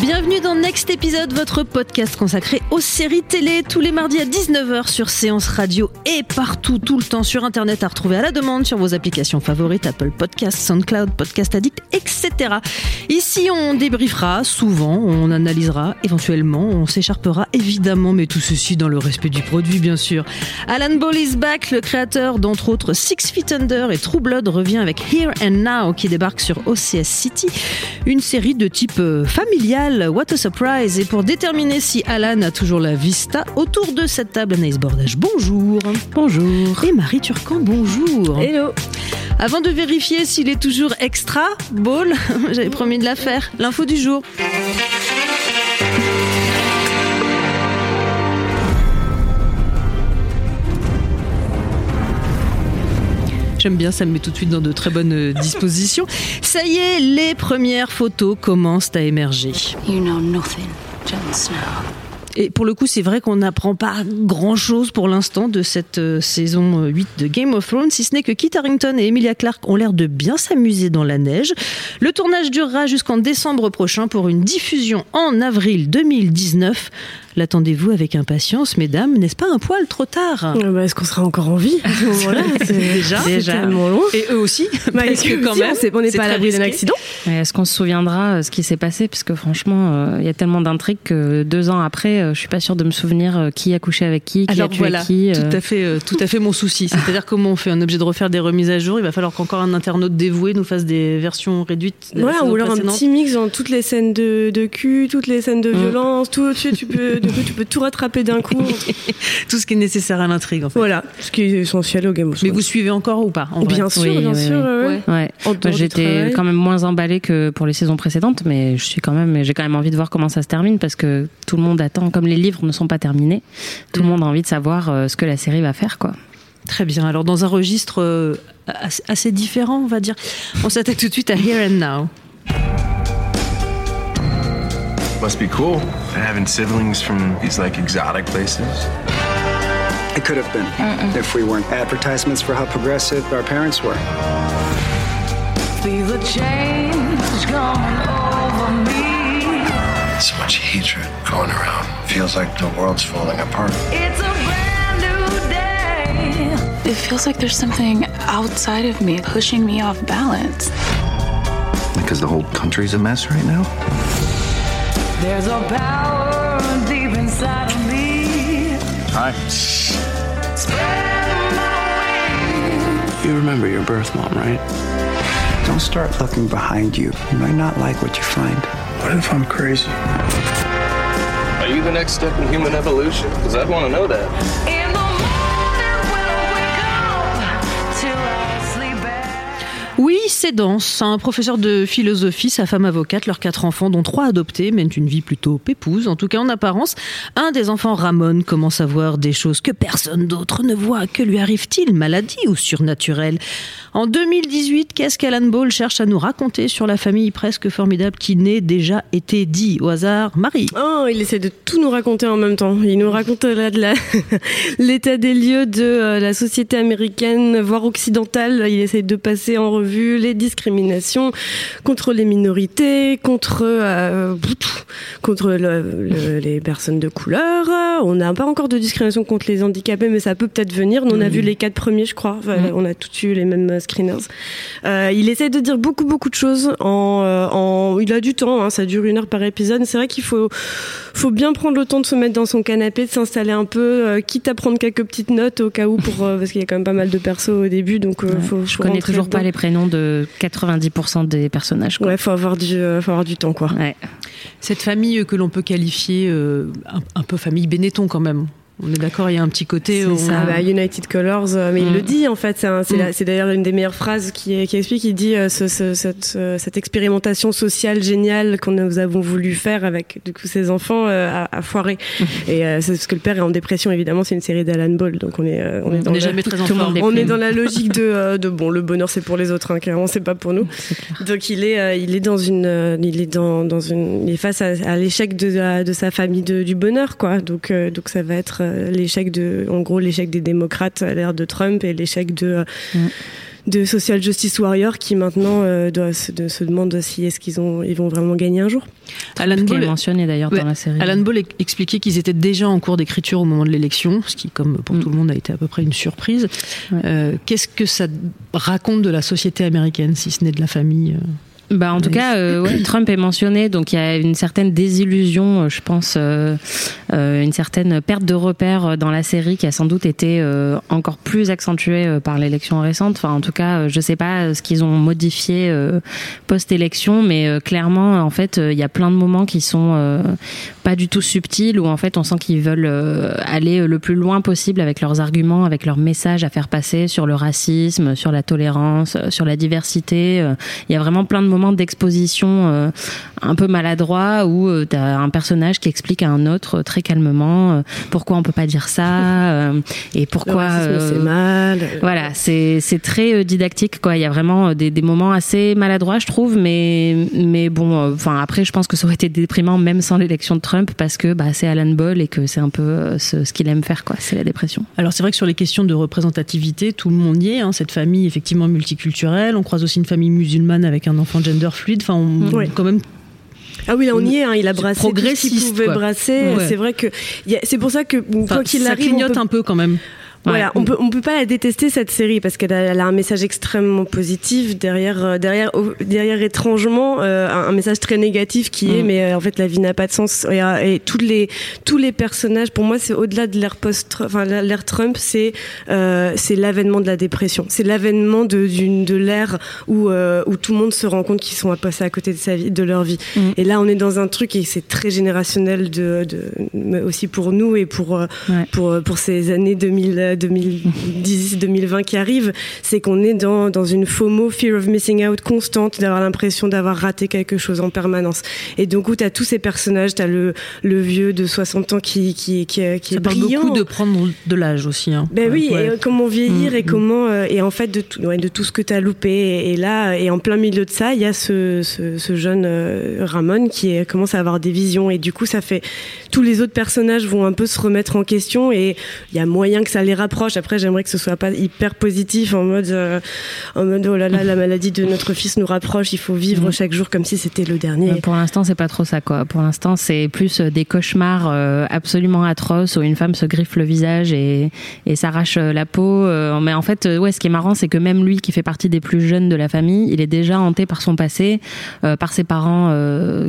Bienvenue dans Next Episode, votre podcast consacré aux séries télé tous les mardis à 19h sur Séance Radio et partout, tout le temps sur Internet à retrouver à la demande sur vos applications favorites, Apple Podcasts, SoundCloud, Podcast Addict, etc. Ici, on débriefera souvent, on analysera, éventuellement, on s'écharpera évidemment, mais tout ceci dans le respect du produit, bien sûr. Alan Ball is back, le créateur d'entre autres Six Feet Under et True Blood revient avec Here and Now qui débarque sur OCS City, une série de type euh, What a surprise Et pour déterminer si Alan a toujours la vista, autour de cette table, Anaïs Bordage, bonjour. Bonjour. Et Marie Turcan, bonjour. Hello. Avant de vérifier s'il est toujours extra, ball, j'avais promis de la faire, l'info du jour. J'aime bien, ça me met tout de suite dans de très bonnes euh, dispositions. Ça y est, les premières photos commencent à émerger. You know nothing, Jon Snow. Et pour le coup, c'est vrai qu'on n'apprend pas grand-chose pour l'instant de cette euh, saison 8 de Game of Thrones, si ce n'est que Kit Harington et Emilia Clarke ont l'air de bien s'amuser dans la neige. Le tournage durera jusqu'en décembre prochain pour une diffusion en avril 2019. L'attendez-vous avec impatience, mesdames N'est-ce pas un poil trop tard? Euh, bah, Est-ce qu'on sera encore en vie? À ce moment-là C'est Déjà, c'est déjà. tellement long. Et eux aussi Bah, Parce que quand même, on n'est pas à l'abri d'un accident? Est-ce qu'on se souviendra euh, ce qui s'est passé? Parce que franchement, euh, il y a tellement d'intrigues que deux ans après, euh, je suis pas sûre de me souvenir euh, qui a couché avec qui, qui Alors a tué voilà, qui. euh. tout à fait, euh, tout à fait mon souci. C'est-à-dire comment on fait On est obligé de refaire des remises à jour. Il va falloir qu'encore un internaute dévoué nous fasse des versions réduites. de la Ouais, ou alors un petit mix dans toutes les scènes de, de cul, toutes les scènes de Mm. violence, tout, tu, tu peux, du coup, tu peux tout rattraper d'un coup. tout ce qui est nécessaire à l'intrigue. En fait. voilà, ce qui est essentiel au Game of Mais Thrones. vous suivez encore ou pas en vrai Bien sûr, Oui, bien oui, sûr. oui. ouais, ouais. J'étais quand même moins emballée que pour les saisons précédentes, mais je suis quand même, j'ai quand même envie de voir comment ça se termine parce que tout le monde attend, comme les livres ne sont pas terminés, tout le monde a envie de savoir euh, ce que la série va faire, quoi. Très bien. Alors dans un registre euh, assez, assez différent, on va dire, on s'attaque tout de suite à Here and Now. Must be cool having siblings from these like exotic places. It could have been if we weren't advertisements for how progressive our parents were. Feel the change coming over me. So much hatred going around. Feels like the world's falling apart. It's a brand new day. It feels like there's something outside of me pushing me off balance. Because the whole country's a mess right now. There's a power deep inside of me. Hi. Spread. You remember your birth mom, right? Don't start looking behind you. You might not like what you find. What if I'm crazy? Are you the next step in human evolution? Because I'd want to know that. In Oui, c'est dense. Un professeur de philosophie, sa femme avocate, leurs quatre enfants, dont trois adoptés, mènent une vie plutôt pépouse, en tout cas en apparence. Un des enfants, Ramon, commence à voir des choses que personne d'autre ne voit. Que lui arrive-t-il? Maladie ou surnaturel? En 2018, qu'est-ce qu'Alan Ball cherche à nous raconter sur la famille presque formidable qui n'est déjà été dit au hasard? Marie Oh, il essaie de tout nous raconter en même temps. Il nous raconte de l'état des lieux de euh, la société américaine, voire occidentale. Il essaie de passer en revue les discriminations contre les minorités, contre euh, contre le- le- les personnes de couleur. On n'a pas encore de discrimination contre les handicapés, mais ça peut peut-être venir. On a vu les quatre premiers, je crois. Enfin, On a tous eu les mêmes euh, screeners. Euh, il essaie de dire beaucoup beaucoup de choses. En, en il a du temps. hein, ça dure une heure par épisode. C'est vrai qu'il faut faut bien prendre le temps de se mettre dans son canapé, de s'installer un peu, euh, quitte à prendre quelques petites notes au cas où pour parce qu'il y a quand même pas mal de persos au début. Donc Ouais. faut, je faut connais toujours pas les prénoms de 90% des personnages. Quoi. Ouais, faut avoir du euh, faut avoir du temps quoi. Ouais. Cette famille que l'on peut qualifier euh, un, un peu famille Benetton quand même. On est d'accord, il y a un petit côté. C'est ça. Bah, United Colors, mais il le dit en fait. C'est d'ailleurs une des meilleures phrases qui, qui explique. Il dit ce, ce, cette, cette, expérimentation sociale géniale qu'on nous avons voulu faire avec du coup ces enfants a, a, foiré. Et c'est parce que le père est en dépression. Évidemment, c'est une série d'Alan Ball, donc on est on est dans on est jamais très On est dans la logique de, de bon, le bonheur c'est pour les autres, hein, clairement c'est pas pour nous. Donc il est il est dans une il est dans dans une il est face à, à l'échec de, de sa famille de, du bonheur quoi. Donc donc ça va être l'échec de, en gros, l'échec des démocrates à l'ère de Trump et l'échec de, mm. de Social Justice Warrior qui maintenant euh, doit se, de, se demande si est-ce qu'ils ont, ils vont vraiment gagner un jour. Alan Ball est mentionné d'ailleurs dans la série. Alan Ball expliquait qu'ils étaient déjà en cours d'écriture au moment de l'élection, ce qui, comme pour mm. tout le monde, a été à peu près une surprise. Euh, Qu'est-ce que ça raconte de la société américaine, si ce n'est de la famille euh bah, en tout cas, euh, ouais, Trump est mentionné, donc il y a une certaine désillusion, euh, je pense, euh, euh, une certaine perte de repères dans la série qui a sans doute été encore plus accentuée par l'élection récente. Enfin, en tout cas, je sais pas ce qu'ils ont modifié post-élection, mais clairement, en fait, il y a plein de moments qui sont pas du tout subtils où en fait on sent qu'ils veulent aller le plus loin possible avec leurs arguments, avec leurs messages à faire passer sur le racisme, sur la tolérance, sur la diversité. Il y a vraiment plein de moments d'exposition euh, un peu maladroit où euh, tu as un personnage qui explique à un autre euh, très calmement pourquoi on peut pas dire ça et pourquoi c'est mal. Voilà, c'est c'est très didactique quoi. Il y a vraiment des, des moments assez maladroits, je trouve, mais mais bon, enfin après, je pense que ça aurait été déprimant même sans l'élection de Trump parce que bah, c'est Alan Ball et que c'est un peu ce, ce qu'il aime faire quoi. C'est la dépression. Alors c'est vrai que sur les questions de représentativité, tout le monde y est. Hein, cette famille effectivement multiculturelle. On croise aussi une famille musulmane avec un enfant gender fluide. Enfin, on, ouais. quand même ah oui, là on y est. Hein, il a brassé tout ce qu'il pouvait brasser. Ouais. C'est vrai que c'est pour ça que enfin, quoi qu'il arrive, ça clignote peut... un peu quand même. Voilà, on peut on peut pas la détester cette série parce qu'elle a, un message extrêmement positif derrière euh, derrière derrière étrangement euh, un, un, message très négatif qui mm. est mais euh, en fait la vie n'a pas de sens et, et tous les tous les personnages pour moi c'est au-delà de l'ère post enfin l'ère Trump c'est c'est l'avènement de la dépression c'est l'avènement de d'une de l'ère où où tout le monde se rend compte qu'ils sont à passer à côté de sa vie de leur vie mm. et là on est dans un truc et c'est très générationnel de, de aussi pour nous et pour ouais. pour pour ces années 2000 2010-2020 qui arrive, c'est qu'on est dans, dans une FOMO, fear of missing out constante, d'avoir l'impression d'avoir raté quelque chose en permanence. Et donc, où tu as tous ces personnages, tu as le, le vieux de 60 ans qui, qui, qui, qui Ça est brillant. beaucoup de prendre de l'âge aussi. Hein. Ben ouais, oui, ouais. et comment vieillir mmh, et comment... Euh, et en fait, de tout, ouais, de tout ce que tu as loupé. Et, et, là, et en plein milieu de ça, il y a ce, ce, ce jeune euh, Ramon qui est, commence à avoir des visions. Et du coup, ça fait... Tous les autres personnages vont un peu se remettre en question et il y a moyen que ça les rapproche. Après, j'aimerais que ce soit pas hyper positif en mode, euh, en mode oh là là, la maladie de notre fils nous rapproche. Il faut vivre mmh. chaque jour comme si c'était le dernier. Pour l'instant, c'est pas trop ça quoi. Pour l'instant, c'est plus euh, des cauchemars euh, absolument atroces où une femme se griffe le visage et, et s'arrache la peau. Mais en fait, ouais, ce qui est marrant, c'est que même lui, qui fait partie des plus jeunes de la famille, il est déjà hanté par son passé, euh, par ses parents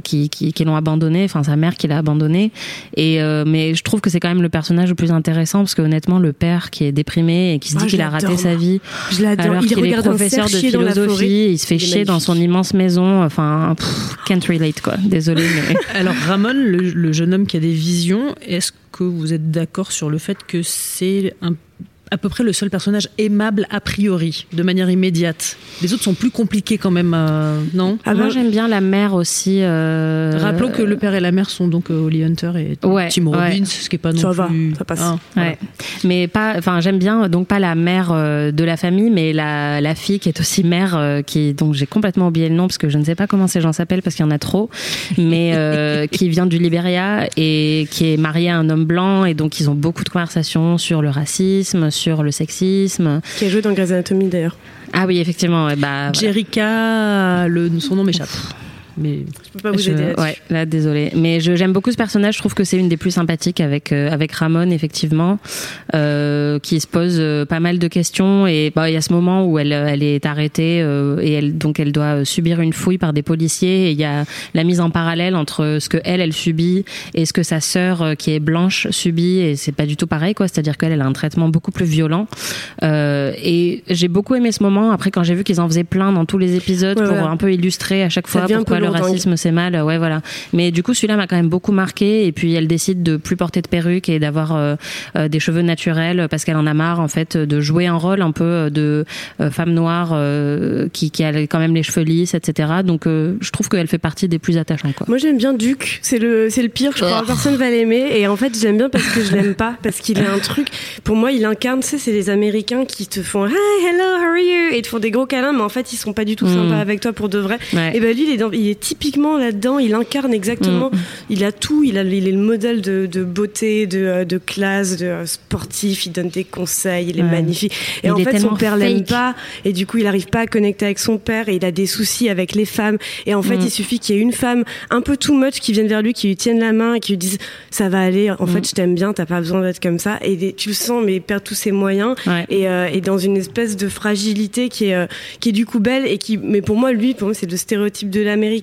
qui, qui, qui l'ont abandonné, enfin sa mère qui l'a abandonné. Et mais je trouve que c'est quand même le personnage le plus intéressant parce que honnêtement, le père qui est déprimé et qui se dit oh, qu'il a raté sa vie. Je l'adore. Alors qu'il est professeur de philosophie, il se fait chier dans son immense maison. Enfin, pff, can't relate quoi. Désolé. Mais... Alors Ramon, le, le jeune homme qui a des visions, est-ce que vous êtes d'accord sur le fait que c'est un à peu près le seul personnage aimable a priori, de manière immédiate. Les autres sont plus compliqués quand même, euh, non? Ah Moi, j'aime bien la mère aussi. Euh... Rappelons que le père et la mère sont donc euh, Holly Hunter et ouais, Tim Robbins, ouais. ce qui est pas non ça plus. Va, ça passe. Ah, voilà. ouais. Mais pas, enfin, j'aime bien donc pas la mère euh, de la famille, mais la, la fille qui est aussi mère, euh, qui donc j'ai complètement oublié le nom parce que je ne sais pas comment ces gens s'appellent parce qu'il y en a trop, mais euh, qui vient du Libéria et qui est mariée à un homme blanc et donc ils ont beaucoup de conversations sur le racisme, sur le sexisme. Qui a joué dans Grey's Anatomy d'ailleurs. Ah oui, effectivement. Ouais, bah, Jericha, le, son nom m'échappe. Mais je peux pas vous je, aider. Ouais, là, désolé. Mais j'aime beaucoup ce personnage. Je trouve que c'est une des plus sympathiques avec euh, avec Ramon, effectivement, euh, qui se pose euh, pas mal de questions. Et bah, il y a ce moment où elle elle est arrêtée et elle donc elle doit subir une fouille par des policiers. Et il y a la mise en parallèle entre ce que elle elle subit et ce que sa sœur qui est blanche subit. Et c'est pas du tout pareil, quoi. C'est-à-dire qu'elle elle a un traitement beaucoup plus violent. Et j'ai beaucoup aimé ce moment. Après, quand j'ai vu qu'ils en faisaient plein dans tous les épisodes ouais, pour ouais. un peu illustrer à chaque fois pourquoi le racisme c'est mal, ouais voilà. Mais du coup celui-là m'a quand même beaucoup marqué et puis elle décide de plus porter de perruque et d'avoir euh, euh, des cheveux naturels parce qu'elle en a marre en fait de jouer un rôle un peu de euh, femme noire qui, qui a quand même les cheveux lisses, etc. Donc je trouve qu'elle fait partie des plus attachants. Quoi. Moi j'aime bien Duke, c'est le c'est le pire, je crois Oh. personne va l'aimer et en fait j'aime bien parce que je l'aime pas parce qu'il a un truc pour moi il incarne tu sais c'est les américains qui te font hi hello how are you? Et te font des gros câlins mais en fait ils sont pas du tout Mm. sympas avec toi pour de vrai. Ouais. Et ben lui il est dans- il est typiquement là-dedans, il incarne exactement, Mm. il a tout, il a il est le modèle de, de beauté, de, euh, de classe, de euh, sportif, il donne des conseils, il est Ouais. magnifique. Et Il en est fait son père l'aime pas et du coup il arrive pas à connecter avec son père et il a des soucis avec les femmes et en fait Mm. il suffit qu'il y ait une femme un peu too much qui vienne vers lui qui lui tienne la main et qui lui dise ça va aller en Mm. fait je t'aime bien t'as pas besoin d'être comme ça et tu le sens mais il perd tous ses moyens Ouais. et, euh, et dans une espèce de fragilité qui est euh, qui est du coup belle et qui mais pour moi lui pour moi c'est le stéréotype de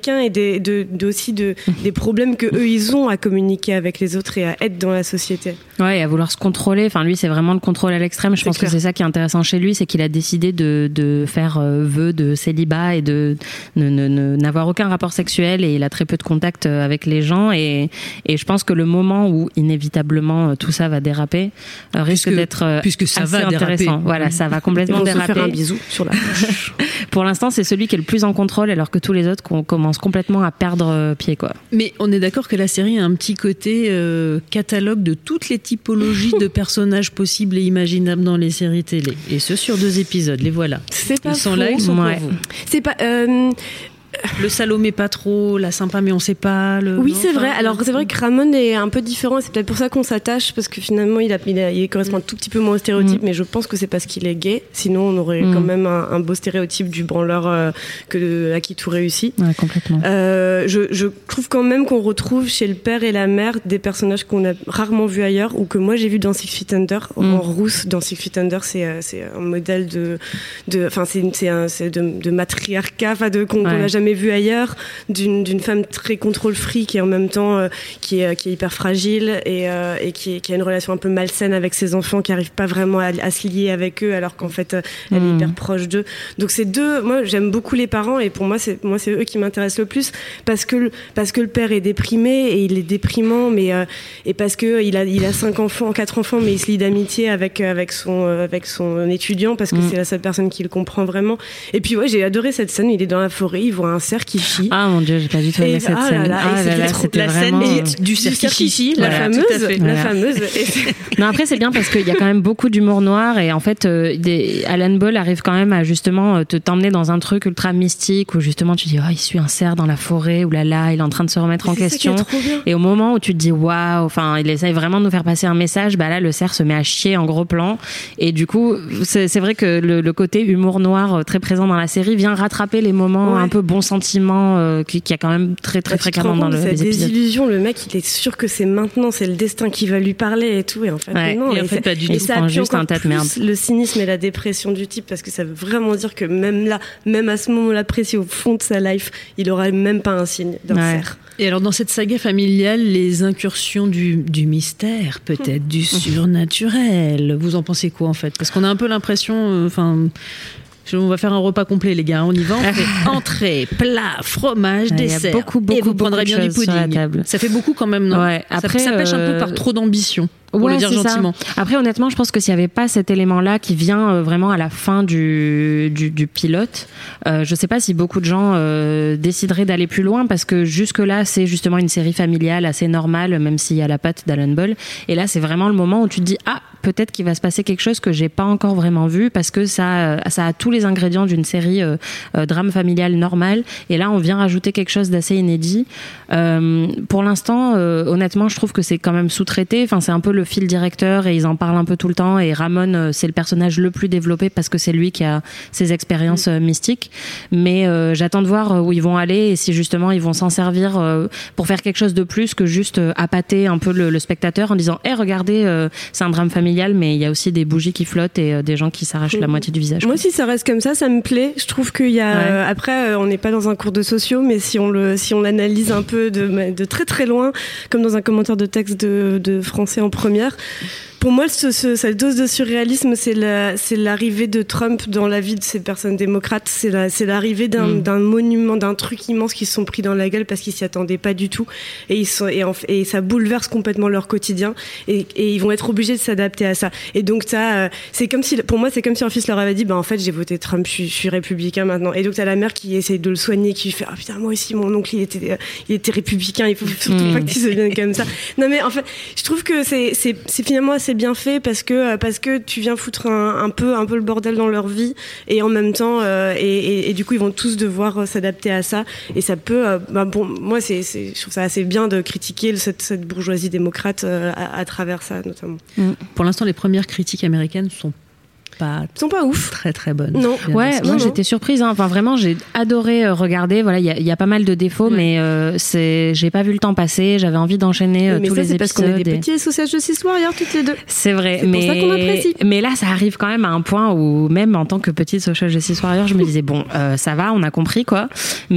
et des, de, de aussi de des problèmes que eux ils ont à communiquer avec les autres et à être dans la société Ouais, et à vouloir se contrôler. Enfin, lui, c'est vraiment le contrôle à l'extrême. Je pense clair. que c'est ça qui est intéressant chez lui, c'est qu'il a décidé de, de faire euh, vœu de célibat et de n'avoir aucun rapport sexuel et il a très peu de contact euh, avec les gens. Et, et je pense que le moment où inévitablement euh, tout ça va déraper euh, risque d'être euh, puisque ça assez va déraper. intéressant. Voilà, ça va complètement se déraper. faire un bisou sur la Pour l'instant, c'est celui qui est le plus en contrôle, alors que tous les autres qu'on commence complètement à perdre euh, pied, quoi. Mais on est d'accord que la série a un petit côté euh, catalogue de toutes les typologies de personnages possibles et imaginables dans les séries télé. Et ce sur deux épisodes, les voilà. c'est pas Ils sont faux. là, ils sont Ouais. pour vous. c'est pas euh, Le Salomé pas trop, la sympa mais on sait pas. Le... Oui, c'est enfin, vrai. Alors, c'est vrai que Ramon est un peu différent. C'est peut-être pour ça qu'on s'attache, parce que finalement, il, a, il, a- il correspond un tout petit peu moins au stéréotype, mais je pense que c'est parce qu'il est gay. Sinon, on aurait Mm. quand même un, un beau stéréotype du branleur euh, que, à qui tout réussit. Ouais, complètement. Euh, je, je trouve quand même qu'on retrouve chez le père et la mère des personnages qu'on a rarement vus ailleurs ou que moi j'ai vu dans Six Feet Under. Mm. En rousse, dans Six Feet Under, c'est euh, un modèle de, de, enfin c'est c'est de, de matriarcat, de qu'on qu'on Ouais. n'a jamais vu ailleurs, d'une femme très contrôle fric et en même temps euh, qui est qui est hyper fragile et, euh, et qui, a une relation un peu malsaine avec ses enfants, qui arrive pas vraiment à, à se lier avec eux alors qu'en fait euh, elle est Mm. hyper proche d'eux. Donc c'est deux. Moi j'aime beaucoup les parents et pour moi c'est moi c'est eux qui m'intéressent le plus parce que le, parce que le père est déprimé et il est déprimant mais euh, et parce que il a il a cinq enfants quatre enfants mais il se lie d'amitié avec avec son euh, avec son étudiant parce que Mm. c'est la seule personne qui le comprend vraiment. Et puis ouais j'ai adoré cette scène. Il est dans la forêt, il voit un cerf qui chie. Ah mon dieu, j'ai pas du tout aimé cette là scène. ah c'était la scène euh, du cerf qui chie, la fameuse, la fameuse. Non, après c'est bien parce qu'il y a quand même beaucoup d'humour noir et en fait, euh, des, Alan Ball arrive quand même à justement euh, te t'emmener dans un truc ultra mystique où justement tu dis oh il suit un cerf dans la forêt ou là là il est en train de se remettre en question. Et au moment où tu te dis waouh, enfin il essaye vraiment de nous faire passer un message, bah là le cerf se met à chier en gros plan et du coup c'est vrai que le, le côté humour noir euh, très présent dans la série vient rattraper les moments Ouais. un peu bon sentiment euh, qui, qui a quand même très très Bah, fréquemment dans le, les épisodes. désillusion, le mec, il est sûr que c'est maintenant, c'est le destin qui va lui parler et tout, et en fait, Ouais. non. Et en fait, pas du tout. Ça juste un tas de merde. le cynisme et la dépression du type, parce que ça veut vraiment dire que même là, même à ce moment-là précis, au fond de sa life, il aura même pas un signe d'un Ouais. cerf. Et alors dans cette saga familiale, les incursions du, du mystère, peut-être du surnaturel, vous en pensez quoi en fait? Parce qu'on a un peu l'impression, euh, enfin, on va faire un repas complet les gars, on y va, on fait entrée, plat, fromage, Ouais, il y a dessert. beaucoup, et beaucoup, vous prendrez beaucoup bien de du choses sur la pudding. table. Ça fait beaucoup quand même, non Ouais, Ça- après, ça, pêche un peu euh, par trop d'ambition, pour Ouais, le dire ça. gentiment. Après, honnêtement, je pense que s'il n'y avait pas cet élément-là qui vient euh, vraiment à la fin du, du, du pilote, euh, je sais pas si beaucoup de gens euh, décideraient d'aller plus loin parce que jusque-là, c'est justement une série familiale assez normale, même s'il y a la patte d'Alan Ball. Et là, c'est vraiment le moment où tu te dis, ah, peut-être qu'il va se passer quelque chose que j'ai pas encore vraiment vu parce que ça, euh, ça a tous les ingrédients d'une série euh, euh, drame familial normale. Et là, on vient rajouter quelque chose d'assez inédit. Pour l'instant, honnêtement, je trouve que c'est quand même sous-traité. Enfin, c'est un peu le fil directeur et ils en parlent un peu tout le temps. Et Ramon, c'est le personnage le plus développé parce que c'est lui qui a ses expériences mystiques. Mais j'attends de voir où ils vont aller et si justement ils vont s'en servir pour faire quelque chose de plus que juste appâter un peu le, spectateur en disant, hé, regardez, euh, c'est un drame familial, mais il y a aussi des bougies qui flottent et euh, des gens qui s'arrachent la moitié du visage. Moi, si ça reste comme ça, ça me plaît. Je trouve qu'il y a. Ouais. euh, après, euh, on n'est pas dans un cours de sociaux, mais si on le, si on l'analyse un peu de, de très très loin, comme dans un commentaire de texte de, de français en première, pour moi, ce, ce- cette dose de surréalisme, c'est la- l'arrivée de Trump dans la vie de ces personnes démocrates. C'est la- l'arrivée d'un Mm. d'un monument, d'un truc immense qu'ils se sont pris dans la gueule parce qu'ils s'y attendaient pas du tout. Et, ils sont, et, en et ça bouleverse complètement leur quotidien. Et, et ils vont être obligés de s'adapter à ça. Et donc, t'as, euh, c'est comme si, pour moi, c'est comme si leur fils leur avait dit, bah, en fait, j'ai voté Trump, je suis, je suis républicain maintenant. Et donc, t'as la mère qui essaye de le soigner, qui fait, ah putain, moi aussi, mon oncle, il était, euh, il était républicain, il faut surtout Mm. pas que tu deviennes comme ça. Non, mais en fait, je trouve que c'est, finalement assez bien fait parce que, euh, parce que tu viens foutre un, peu, un peu le bordel dans leur vie et en même temps, euh, et, et, du coup, ils vont tous devoir euh, s'adapter à ça. Et ça peut, bah, bon, moi, c'est, c'est, je trouve ça assez bien de critiquer cette, bourgeoisie démocrate à, à travers ça, notamment. Pour l'instant, les premières critiques américaines sont pas sont pas ouf, très très bonnes. Non. Ouais, moi j'étais surprise. hein. Enfin, vraiment, j'ai adoré euh, regarder. Voilà, il y a, il y a pas mal de défauts, mais euh, c'est, j'ai pas vu le temps passer. J'avais envie d'enchaîner euh, mais tous ça, les c'est parce qu'on épisodes. est des et- petits associations de Justice Warrior toutes les deux. C'est vrai, C'est pour mais ça qu'on apprécie. mais là, ça arrive quand même à un point où même en tant que petite social justice warrior, je me disais bon, euh, ça va, on a compris quoi.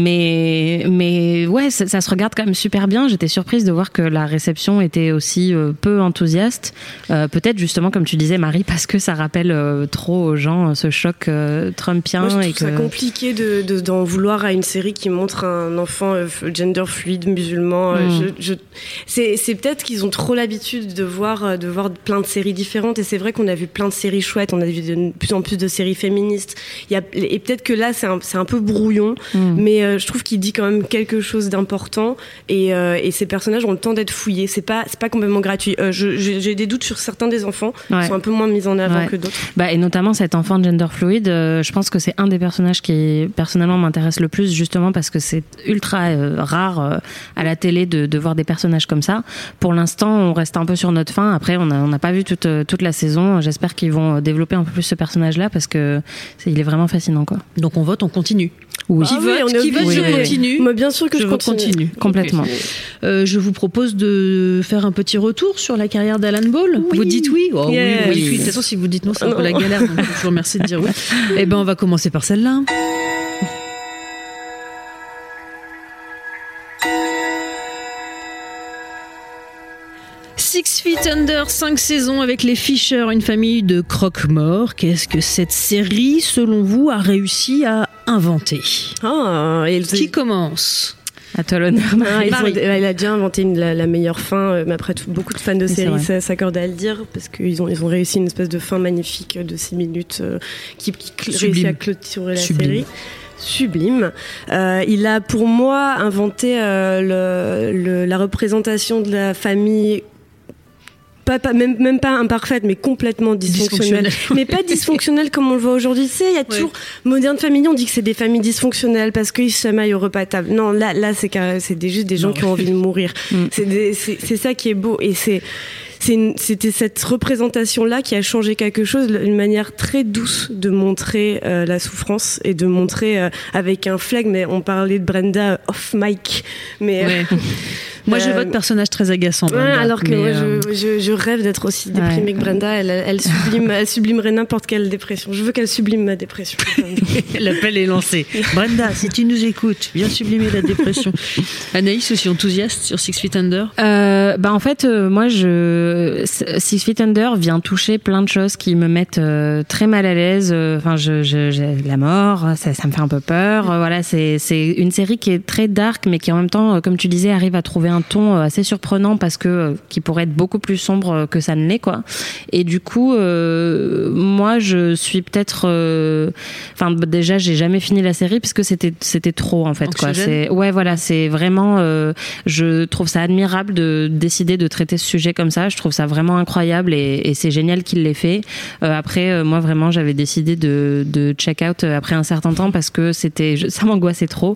Mais mais ouais, ça, ça se regarde quand même super bien. J'étais surprise de voir que la réception était aussi peu enthousiaste. Euh, Peut-être justement comme tu disais, Marie, parce que ça rappelle trop aux gens euh, ce choc euh, trumpien Moi, je et que ça compliqué de, de- d'en vouloir à une série qui montre un enfant euh, gender fluide musulman. Euh, Mm. Je, je- c'est, peut-être qu'ils ont trop l'habitude de voir, de voir plein de séries différentes. Et c'est vrai qu'on a vu plein de séries chouettes. On a vu de plus en plus de séries féministes. Il y a, et peut-être que là, c'est un, un peu brouillon. Mm. Mais euh, je trouve qu'il dit quand même quelque chose d'important. Et, euh, et ces personnages ont le temps d'être fouillés. C'est pas, pas complètement gratuit. Euh, j'ai, des doutes sur certains des enfants Ouais. qui sont un peu moins mis en avant Ouais. que d'autres. Bah, et notamment cet enfant de gender fluide, euh, je pense que c'est un des personnages qui personnellement m'intéresse le plus, justement parce que c'est ultra euh, rare euh, à la télé de, voir des personnages comme ça. Pour l'instant, on reste un peu sur notre fin. Après, on n'a pas vu toute, toute la saison. J'espère qu'ils vont développer un peu plus ce personnage-là parce que c'est- il est vraiment fascinant. Quoi. Donc on vote, on continue. Oui. Qui Ah oui, vote, qui vote, obligé. je continue. Moi, bien sûr que je, continue. continue. Complètement. Euh, je vous propose de faire un petit retour sur la carrière d'Alan Ball. Vous dites oui oh, oui, oui, oui. De toute façon, si vous dites non, c'est un peu la galère. Donc je vous remercie de dire oui. Eh ben, on va commencer par celle-là. Six Feet Under, 5 saisons avec les Fisher, une famille de croque-morts. Qu'est-ce que cette série, selon vous, a réussi à inventer Ah, et Qui commence À toi l'honneur. Ah, elle a déjà inventé une- la, la meilleure fin, euh, mais après tout- beaucoup de fans de séries s'accordent à le dire parce qu'ils ont, ils ont réussi une espèce de fin magnifique de 6 minutes euh, qui, qui cl- Sublime. réussit à clôturer la Sublime. série. Sublime. Euh, il a pour moi inventé euh, le- le- la représentation de la famille. Pas, pas- même, même pas imparfaite, mais complètement dysfonctionnelle. Mais pas dysfonctionnelle comme on le voit aujourd'hui. Tu sais, il y a toujours Moderne Family, on dit que c'est des familles dysfonctionnelles parce qu'ils se chamaillent au repas à table. Non, là, là, c'est juste des gens Non. qui ont envie de mourir. Mm. C'est ça qui est beau et c'est c'était cette représentation là qui a changé quelque chose, une manière très douce de montrer euh, la souffrance et de montrer euh, avec un flegme. Mais on parlait de Brenda off mic, mais Ouais. Moi, je Euh, vote personnage très agaçant. Ouais, Brenda, alors que moi, euh, je, je, je rêve d'être aussi déprimée Ouais. que Brenda. Elle, elle, sublime, elle sublimerait n'importe quelle dépression. Je veux qu'elle sublime ma dépression. L'appel est lancé. Brenda, si tu nous écoutes, viens sublimer la dépression. Anaïs, aussi enthousiaste sur Six Feet Under? Euh, bah en fait, euh, moi, je Six Feet Under vient toucher plein de choses qui me mettent euh, très mal à l'aise. Enfin, je, la mort, ça, ça me fait un peu peur. Voilà, c'est une série qui est très dark, mais qui en même temps, comme tu disais, arrive à trouver un ton euh, assez surprenant parce que euh, qui pourrait être beaucoup plus sombre euh, que ça ne l'est, quoi. Et du coup, euh, moi, je suis peut-être, enfin, bah, déjà, j'ai jamais fini la série parce que c'était c'était trop en fait, quoi. Anxiogène C'est ouais, voilà, c'est vraiment. euh, je trouve ça admirable de décider de traiter ce sujet comme ça. Je trouve ça vraiment incroyable et, et c'est génial qu'il l'ait fait. Après, moi vraiment, j'avais décidé de, de check out après un certain temps parce que c'était, ça m'angoissait trop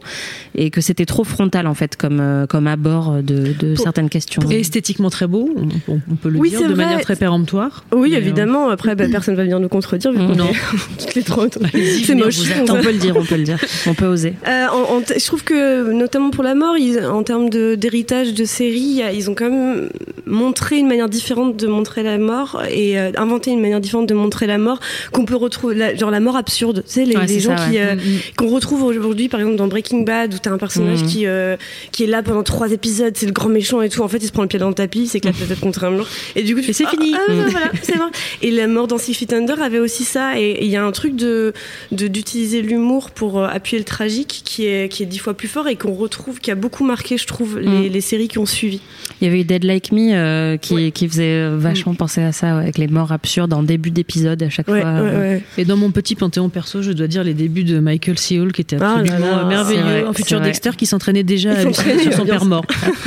et que c'était trop frontal en fait comme comme abord de, de Pour- certaines questions. Et esthétiquement très beau, on, peut le Oui, dire, de vrai. manière très péremptoire. Oui, euh, évidemment. Après, bah, personne va venir nous contredire vu qu'on Non. est toutes les trois. Allez-y, C'est moche. on peut le dire, on peut le dire, on peut oser. Euh, en- en t- je trouve que, notamment pour la mort, ils- en termes de- d'héritage de, série, il y a- ils ont quand même montrer une manière différente de montrer la mort et euh, inventer une manière différente de montrer la mort qu'on peut retrouver, la, genre la mort absurde. Tu sais, les, Ouais, les c'est gens ça, qui ouais. euh, Mm, mm. qu'on retrouve aujourd'hui, par exemple dans Breaking Bad, où t'as un personnage Mm. qui euh, qui est là pendant trois épisodes, c'est le grand méchant et tout. En fait, il se prend le pied dans le tapis, il s'éclate la tête contre un mur, et du coup, tu c'est fais, fini. Ah, ah, Mm. voilà, c'est bon. Et la mort dans Six Feet Under avait aussi ça, et il y a un truc de de- d'utiliser l'humour pour euh, appuyer le tragique qui est qui est dix fois plus fort et qu'on retrouve, qui a beaucoup marqué, je trouve, les, Mm. les séries qui ont suivi. Il y avait eu Dead Like Me euh, qui, qui faisait euh, vachement penser à ça, ouais, avec les morts absurdes en début d'épisode à chaque Ouais, fois. ouais, euh. ouais. Et dans mon petit panthéon perso, je dois dire les débuts de Michael C. Hall qui était Ah là absolument là, merveilleux. c'est vrai, un c'est futur. Dexter qui s'entraînait déjà à sur son père mort.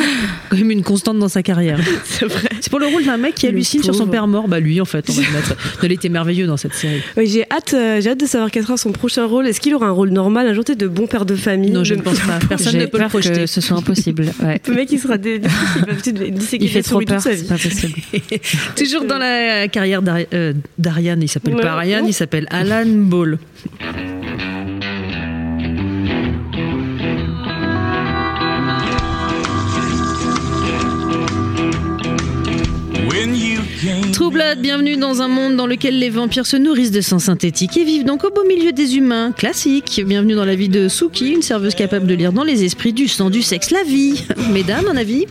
Quand même une constante dans sa carrière. C'est vrai. C'est pour le rôle d'un mec qui Le hallucine sur son père mort. Bah lui, en fait, on va le mettre. Il était merveilleux dans cette série. Oui, j'ai hâte, euh, j'ai hâte de savoir quel sera son prochain rôle. Est-ce qu'il aura un rôle normal un de bon père de famille Non, je ne pense pas. Personne ne peut le projeter. que ce soit impossible. Ouais. Le mec, il sera dé- il fait trop peur, sa c'est vie. pas possible. Toujours dans la carrière euh, d'Ariane, il s'appelle Ouais. pas Ariane, il s'appelle Alan Ball. True Blood, bienvenue dans un monde dans lequel les vampires se nourrissent de sang synthétique et vivent donc au beau milieu des humains. Classique. Bienvenue dans la vie de Suki, une serveuse capable de lire dans les esprits du sang, du sexe, la vie. Mesdames, un avis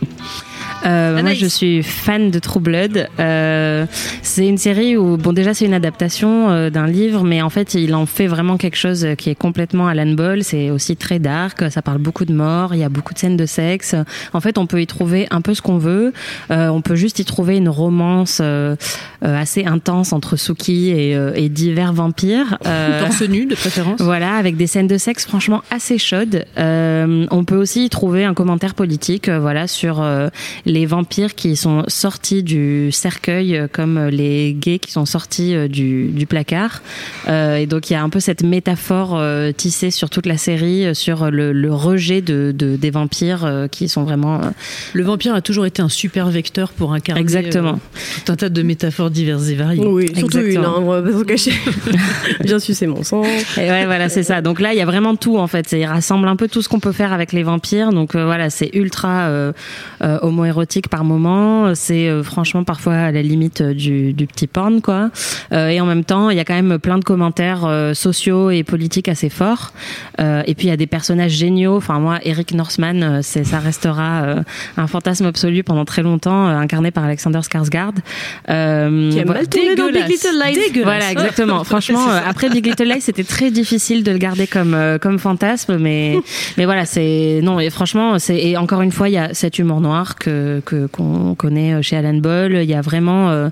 Euh, moi, je suis fan de True Blood. Euh, c'est une série où, bon, déjà, c'est une adaptation euh, d'un livre, mais en fait, il en fait vraiment quelque chose qui est complètement Alan Ball. C'est aussi très dark. Ça parle beaucoup de mort. Il y a beaucoup de scènes de sexe. En fait, on peut y trouver un peu ce qu'on veut. Euh, on peut juste y trouver une romance euh, euh, assez intense entre Suki et, euh, et divers vampires. Euh, Torse nu, de préférence. voilà, avec des scènes de sexe franchement assez chaudes. Euh, on peut aussi y trouver un commentaire politique, euh, voilà, sur euh, les vampires qui sont sortis du cercueil, euh, comme euh, les gays qui sont sortis euh, du, du placard. Euh, et donc il y a un peu cette métaphore euh, tissée sur toute la série, sur le, le rejet de, de- des vampires euh, qui sont vraiment euh, Le vampire a toujours été un super vecteur pour incarner Exactement. euh, tout un tas de métaphores diverses et variées. Oui, surtout une, Exactement. hein, on va pas s'en cacher. Bien sûr, c'est mon sang. Et ouais, voilà, c'est ça. Donc là, il y a vraiment tout en fait. Il rassemble un peu tout ce qu'on peut faire avec les vampires. Donc euh, voilà, c'est ultra euh, homo-érotique par moment. C'est euh, franchement parfois à la limite euh, du, du petit porn, quoi. Euh, et en même temps, il y a quand même plein de commentaires sociaux et politiques assez forts. Et puis il y a des personnages géniaux. Enfin moi, Eric Northman, c'est ça restera un fantasme absolu pendant très longtemps, incarné par Alexander Skarsgård. Euh, Qui a voilà. mal tourné dans Big Dégueulasse. Little Lies. Dégueulasse. Voilà, exactement. Franchement, après Big Little Lies, c'était très difficile de le garder comme comme fantasme, mais mais voilà, c'est non. Et franchement, c'est et encore une fois, il y a cet humour noir que que qu'on connaît chez Alan Ball. Il y a vraiment euh,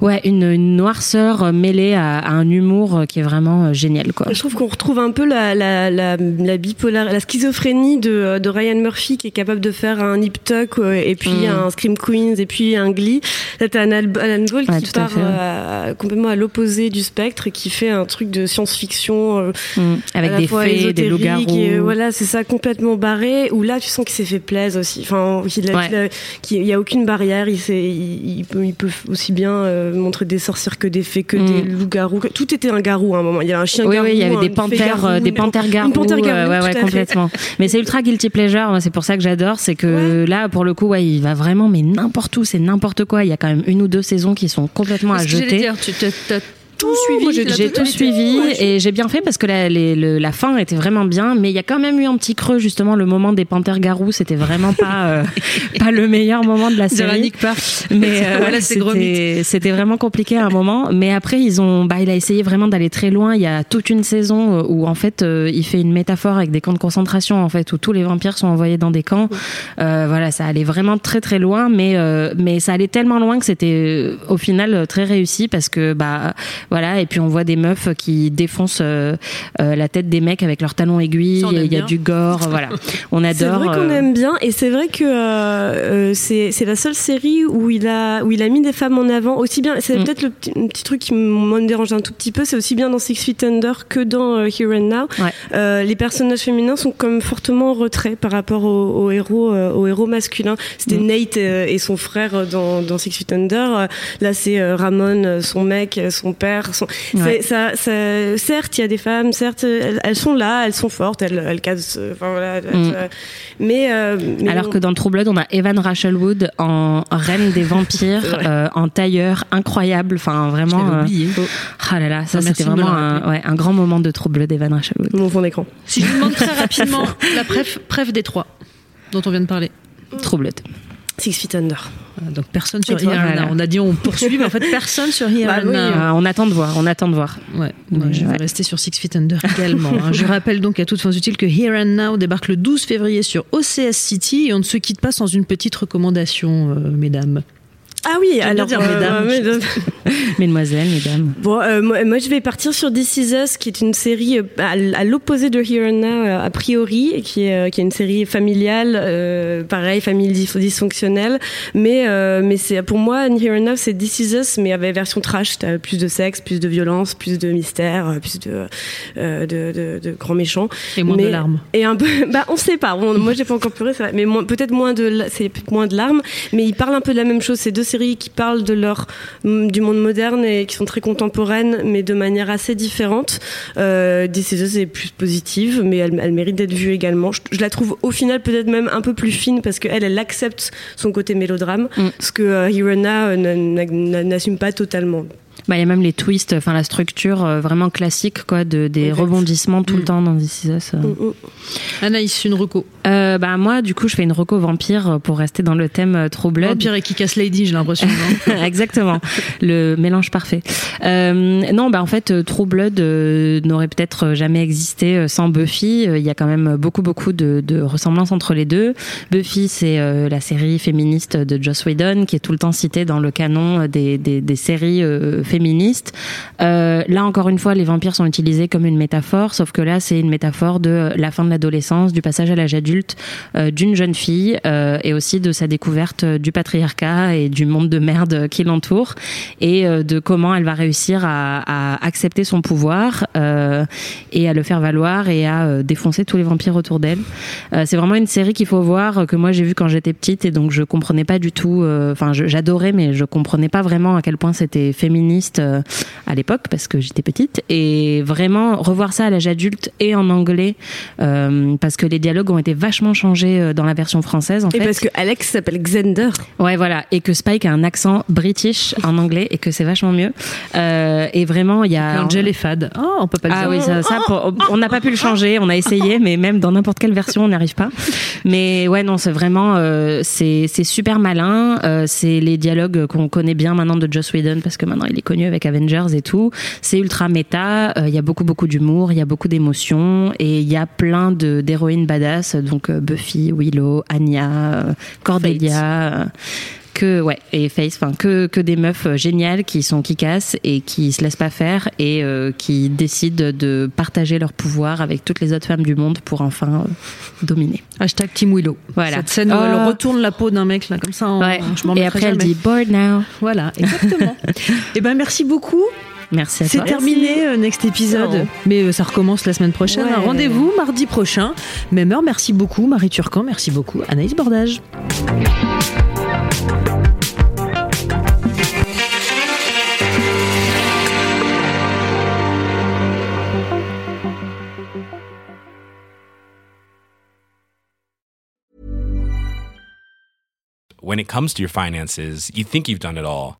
Ouais, une, une noirceur euh, mêlée à, à un humour euh, qui est vraiment euh, génial, quoi. Je trouve qu'on retrouve un peu la, la, la, la bipolar, la schizophrénie de, de Ryan Murphy qui est capable de faire un Nip Tuck et puis Mm. un Scream Queens et puis un Glee. Là, t'as un Al- Alan Ball Ouais, qui part fait, ouais. complètement à l'opposé du spectre et qui fait un truc de science-fiction Mm. Avec des fées, des loups-garous. et, voilà, c'est ça complètement barré. Où là, tu sens qu'il s'est fait plaisir aussi. Enfin, qu'il a- Ouais. qu'il a- a aucune barrière. Il, il, il peut, il peut aussi bien euh, montrer des sorcières que des fées, que Mm. des loups-garous. que- Tout était un garou à un moment. Il y a un chien Oui, garou. oui, il y avait des panthères, garou, euh, des panthères garous. Une panthère garou, euh, ouais, ouais, complètement. Mais c'est ultra guilty pleasure. C'est pour ça que j'adore. C'est que là, pour le coup, ouais, il va vraiment, mais n'importe où, c'est n'importe quoi. Il y a quand même une ou deux saisons qui sont complètement à jeter. dire, tu t'as tout Oh, suivi. j'ai tout suivi Ouais, et j'ai bien fait parce que la, les- le- la fin était vraiment bien, mais il y a quand même eu un petit creux justement le moment des panthères garous, c'était vraiment pas euh, pas le meilleur moment de la série. Mais euh, Voilà, c'était vraiment compliqué à un moment. Mais après ils ont, bah il a essayé vraiment d'aller très loin. Il y a toute une saison où en fait euh, il fait une métaphore avec des camps de concentration en fait où tous les vampires sont envoyés dans des camps. Euh, voilà, ça allait vraiment très très loin, mais euh, mais ça allait tellement loin que c'était euh, au final euh, très réussi parce que bah voilà et puis on voit des meufs qui défoncent euh, euh, la tête des mecs avec leurs talons aiguilles. Il y a bien. du gore, voilà. On C'est adore. vrai qu'on aime bien et c'est vrai que euh, c'est c'est la seule série où il a où il a mis des femmes en avant aussi bien. C'est Mm. peut-être le petit, truc qui me dérange un tout petit peu. C'est aussi bien dans Six Feet Under que dans Here and Now. Ouais. Les personnages féminins sont comme fortement en retrait par rapport aux, aux héros aux héros masculins. C'était Mm. Nate et son frère dans, dans Six Feet Under. Là c'est Ramon, son mec, son père. Contraire. Sont- Ouais. c'est- ça, ça- certes, il y a des femmes, certes, elles, elles sont là, elles sont fortes, elles, elles cassent. Enfin, voilà, elles- Mm. euh, mais, euh, mais Alors bon. que dans True Blood, on a Evan Rachel Wood en reine des vampires, euh, en tailleur, incroyable. Enfin, vraiment. Euh, oublié. Ah là là, ça c'était vraiment un, rappeler. ouais, un grand moment de True Blood d'Evan Rachel Wood. mon fond d'écran. Si je vous demande très rapidement la préf, préf des trois dont on vient de parler. True Blood. Six Feet Under. Voilà, donc personne sur toi, Here and. Now. On a dit on poursuit, mais en fait personne sur Here Bah and oui, Now. Euh, on attend de voir, on attend de voir. Ouais, je vais ouais. rester sur Six Feet Under également. hein. Je rappelle donc à toutes fins utiles que Here and Now débarque le 12 février sur OCS City et on ne se quitte pas sans une petite recommandation, euh, mesdames. Ah oui, alors dire euh, mesdames. ouais, mesdames. Mesdemoiselles, mesdames. Bon, euh, moi, moi, je vais partir sur This Is Us, qui est une série euh, à, l'opposé de Here and Now, euh, a priori, qui est, euh, qui est une série familiale, euh, pareil, famille dysfonctionnelle. Mais, euh, mais c'est pour moi, Here and Now, c'est This Is Us, mais avec version trash. Plus de sexe, plus de violence, plus de mystère, euh, plus de, euh, de, de, de grands méchants. Et moins de larmes. Et un peu, bah, on sait pas. Bon, moi, j'ai pas encore pleuré. Mais peut-être moins de, c'est moins de larmes. Mais ils parlent un peu de la même chose. C'est deux séries qui parlent de leur, mm, du monde moderne et qui sont très contemporaines, mais de manière assez différente. Euh, This Is Us est plus positive, mais elle, elle mérite d'être vue également. Je, je la trouve au final peut-être même un peu plus fine parce qu'elle, elle accepte son côté mélodrame, Mm. ce que euh, Hirona euh, n'assume pas totalement. Bah, il y a même les twists, enfin la structure euh, vraiment classique, quoi, de, des rebondissements tout Mm. le temps dans This Is Us, euh. Mm, mm. Anaïs, une reco. Euh, bah moi, du coup, je fais une reco vampire pour rester dans le thème euh, True Blood. Vampire et qui casse Lady, j'ai l'impression. Exactement, le mélange parfait. Euh, non, bah en fait, euh, True Blood euh, n'aurait peut-être jamais existé euh, sans Buffy. Euh, Il y a quand même beaucoup beaucoup de, de ressemblances entre les deux. Buffy, c'est euh, la série féministe de Joss Whedon qui est tout le temps citée dans le canon des, des, des séries euh, féministes. Euh, là, encore une fois, les vampires sont utilisés comme une métaphore, sauf que là, c'est une métaphore de la fin de l'adolescence, du passage à l'âge adulte euh, d'une jeune fille euh, et aussi de sa découverte euh, du patriarcat et du monde de merde qui l'entoure et euh, de comment elle va réussir à, accepter son pouvoir euh, et à le faire valoir et à euh, défoncer tous les vampires autour d'elle. Euh, c'est vraiment une série qu'il faut voir euh, que moi j'ai vu quand j'étais petite et donc je comprenais pas du tout. euh, Enfin, j'adorais mais je comprenais pas vraiment à quel point c'était féministe euh, à l'époque parce que j'étais petite et vraiment revoir ça à l'âge adulte et en anglais euh, parce que les dialogues ont été vachement changés euh, dans la version française en Et fait. parce que Alex s'appelle Xander. Ouais, voilà, et que Spike a un accent british en anglais et que c'est vachement mieux. Euh, et vraiment, il y a Angel est fade. Oh, on peut pas le ah dire. oui, ça, ça, pour- on n'a pas pu le changer, on a essayé, mais même dans n'importe quelle version, on n'y arrive pas. Mais ouais, non, c'est vraiment, euh, c'est c'est super malin. Euh, c'est les dialogues qu'on connaît bien maintenant de Joss Whedon parce que maintenant il est connu avec Avengers et tout. C'est ultra méta. euh, Il y a beaucoup beaucoup d'humour, il y a beaucoup d'émotions et il y a plein de d'héroïnes badass. Donc euh, Buffy, Willow, Anya, euh, Cordelia. que ouais et Face enfin que que des meufs euh, géniales qui sont qui cassent et qui se laissent pas faire et euh, qui décident de partager leur pouvoir avec toutes les autres femmes du monde pour enfin euh, dominer. Hashtag Team Willow. Voilà. Cette scène où Oh. elle retourne la peau d'un mec là comme ça. Ouais. Je m'en Et après elle dit bored now. Voilà, exactement. Et ben merci beaucoup. Merci à C'est toi. terminé, euh, next épisode. Non. Mais euh, ça recommence la semaine prochaine. Ouais. Rendez-vous mardi prochain. Même heure, merci beaucoup. Marie Turcan, merci beaucoup. Anaïs Bordage. when it comes to your finances, you think you've done it all.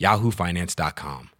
yahoofinance.com.